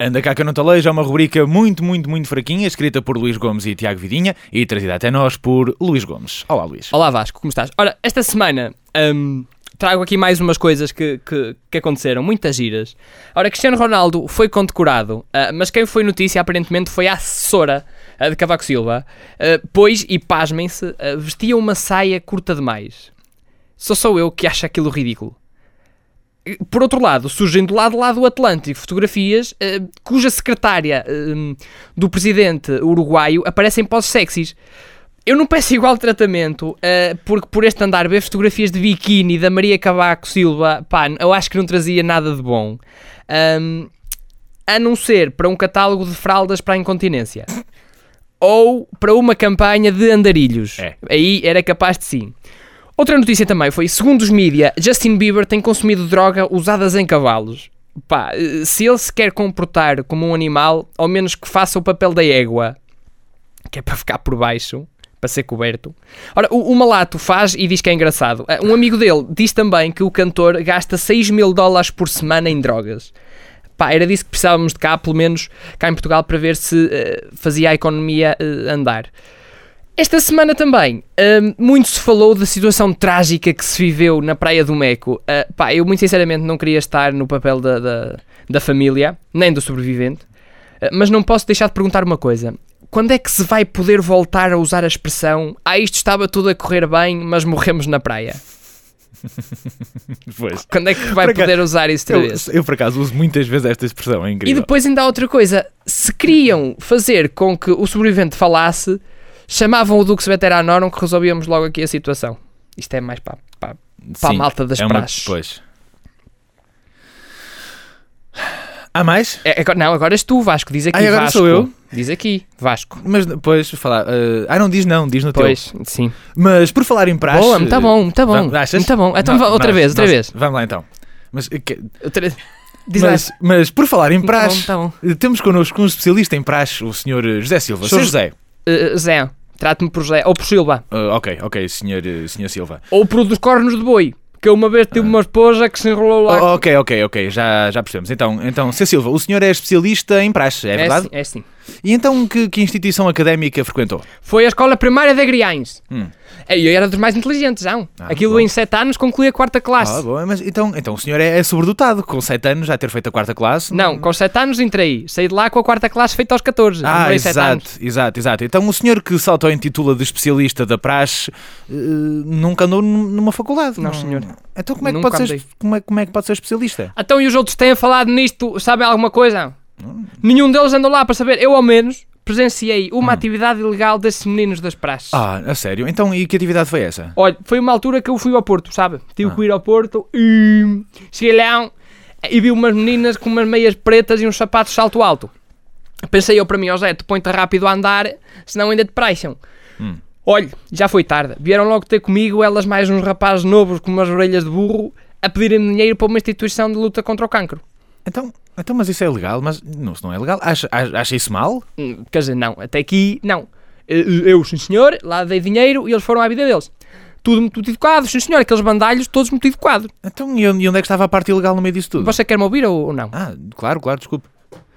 Anda cá que eu não te é uma rubrica muito, muito, muito fraquinha, escrita por Luís Gomes e Tiago Vidinha e trazida até nós por Luís Gomes. Olá, Luís. Olá Vasco, como estás? Ora, esta semana hum, trago aqui mais umas coisas que, que, que aconteceram, muitas giras. Ora, Cristiano Ronaldo foi condecorado, uh, mas quem foi notícia aparentemente foi a assessora uh, de Cavaco Silva, uh, pois, e pasmem-se, vestia uma saia curta demais. Só sou eu que acho aquilo ridículo. Por outro lado, surgem do lado lá do Atlântico fotografias cuja secretária hum, do presidente uruguaio aparecem pós-sexys. Eu não peço igual tratamento, uh, porque por este andar ver fotografias de biquíni da Maria Cavaco Silva, pá, eu acho que não trazia nada de bom. Um, a não ser para um catálogo de fraldas para a incontinência. Ou para uma campanha de andarilhos. É. Aí era capaz de sim. Outra notícia também foi, segundo os mídia, Justin Bieber tem consumido droga usadas em cavalos. Pá, eh, se ele se quer comportar como um animal, ao menos que faça o papel da égua, que é para ficar por baixo para ser coberto. Ora, o, o, Malato faz e diz que é engraçado. Uh, um amigo dele diz também que o cantor gasta 6 mil dólares por semana em drogas. Pá, era disso que precisávamos de cá, pelo menos cá em Portugal, para ver se uh, fazia a economia uh, andar. Esta semana também, muito se falou da situação trágica que se viveu na Praia do Meco. pá, eu muito sinceramente não queria estar no papel da, da, da família, nem do sobrevivente, mas não posso deixar de perguntar uma coisa quando é que se vai poder voltar a usar a expressão ah, isto estava tudo a correr bem, mas morremos na praia? Pois. Quando é que vai poder usar isso outra vez? Eu, eu, por acaso, uso muitas vezes esta expressão, é incrível. E depois ainda há outra coisa. Se queriam fazer com que o sobrevivente falasse, chamavam o Dux Veteranorum que resolvíamos logo aqui a situação. Isto é mais para, para, para Sim, a malta das é praxes. Pois. Há mais? É, não, agora és tu, Vasco. Diz aqui, ah, agora Vasco. sou eu? Diz aqui, Vasco. Mas depois falar. Uh, ah, não diz não, diz no pois, teu. sim. Mas por falar em praxe. Boa, muito bom, muito bom. Vamos, achas? Muito bom. Então, não, outra nós, vez, outra nós, vez. Vamos lá então. Mas, que, outra, diz mas, mas, por falar em praxe, tá bom, tá bom. temos connosco um especialista em praxe, o senhor José Silva. Sou José. Uh, Zé. Trate-me por José. Ou por Silva. Uh, ok, ok, senhor, senhor Silva. Ou por dos cornos de boi. Que eu uma vez tive ah. uma esposa que se enrolou lá. Oh, ok, ok, ok, já, já percebemos. Então, então, Cê Silva, o senhor é especialista em praxe, é, é verdade? Sim, é sim. E então que, que instituição académica frequentou? Foi a escola primária de Agriães. Hum. É, eu era dos mais inteligentes, não. Ah, Aquilo bom. em 7 anos concluí a quarta classe. Ah, bom, mas então, então o senhor é, é sobredotado, com 7 anos já ter feito a quarta classe? Não, com 7 anos entrei. Saí de lá com a quarta classe feita aos 14. Ah, exato, exato, exato. Então o senhor que se auto-intitula de especialista da praxe uh, nunca andou numa faculdade? Não, não, senhor. Então como é, que pode ser, como, é, como é que pode ser especialista? Então e os outros têm falado nisto, sabem alguma coisa? Hum. Nenhum deles andou lá para saber. Eu ao menos presenciei uma hum. atividade ilegal desses meninos das praças. Ah, a sério? Então, e que atividade foi essa? Olha, foi uma altura que eu fui ao Porto, sabe? Tive ah. que ir ao Porto e cheguei lá e vi umas meninas com umas meias pretas e uns sapatos salto alto. Pensei eu para mim, ó Zé, tu põe-te rápido a andar, senão ainda te praixam. Hum. Olha, já foi tarde. Vieram logo ter comigo, elas mais uns rapazes novos com umas orelhas de burro, a pedirem-me dinheiro para uma instituição de luta contra o cancro. Então, então, mas isso é legal, mas não, não é legal. Acha, acha isso mal? Hum, quer dizer, não, até aqui não. Eu, sim senhor, lá dei dinheiro e eles foram à vida deles. Tudo muito educado, sim senhor, aqueles bandalhos todos muito educados. Então, e onde é que estava a parte ilegal no meio disso tudo? Você quer-me ouvir ou, ou não? Ah, claro, claro, desculpe.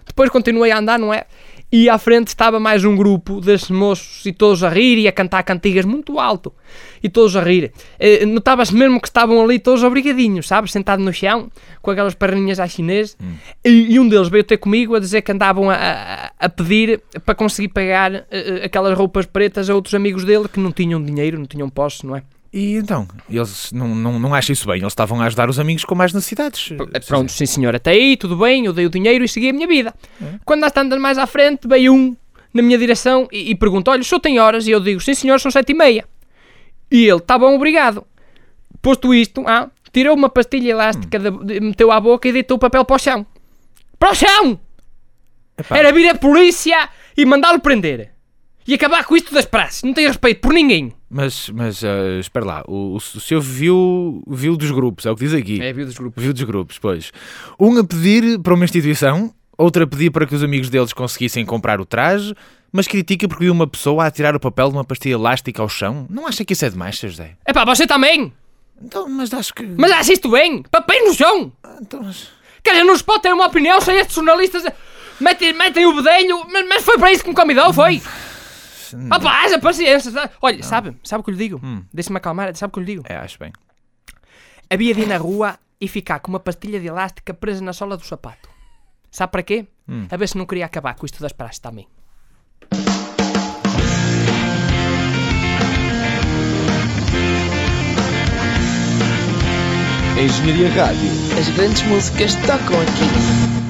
Depois continuei a andar, não é? E à frente estava mais um grupo desses moços e todos a rir e a cantar cantigas muito alto e todos a rir. Eh, Notava-se mesmo que estavam ali todos obrigadinhos, sabes? Sentados no chão, com aquelas perninhas à chinês. Hum. E, e, um deles veio ter comigo a dizer que andavam a, a, a pedir para conseguir pagar uh, aquelas roupas pretas a outros amigos dele que não tinham dinheiro, não tinham posse, não é? E então, eles não, não, não acham isso bem, eles estavam a ajudar os amigos com mais necessidades. Pronto, sim senhor, até aí, tudo bem, eu dei o dinheiro e segui a minha vida. É. Quando nós estamos mais à frente, veio um na minha direção e, e pergunta: Olha, o senhor tem horas? E eu digo: Sim senhor, são sete e meia. E ele: Tá bom, obrigado. Posto isto, ah, tirou uma pastilha elástica, hum. de, meteu à boca e deitou o papel para o chão. Para o chão! Epá. Era vir a polícia e mandá-lo prender. E acabar com isto das praças. Não tem respeito por ninguém. Mas, mas uh, espera lá, o, o, o senhor viu, viu dos grupos, é o que diz aqui. É, viu dos grupos. Viu dos grupos, pois. Um a pedir para uma instituição, outro a pedir para que os amigos deles conseguissem comprar o traje, mas critica porque viu uma pessoa a tirar o papel de uma pastilha elástica ao chão. Não acha que isso é demais, Sr. José? É pá, você também! Então, mas acho que. Mas acha isto bem? Papéis no chão! Então, mas... Quer dizer, não se pode ter uma opinião sem estes jornalistas. Metem, metem o bedelho, mas, mas foi para isso que me convidou, foi? Opa, haja paciência. sabe? Olha, sabe, sabe o que eu lhe digo? Hum. Deixa-me acalmar, sabe o que eu lhe digo? É, acho bem. Havia de ir na rua e ficar com uma pastilha de elástica presa na sola do sapato. Sabe para quê? Hum. A ver se não queria acabar com isto das praxes também. Engenharia Rádio. As grandes músicas tocam aqui.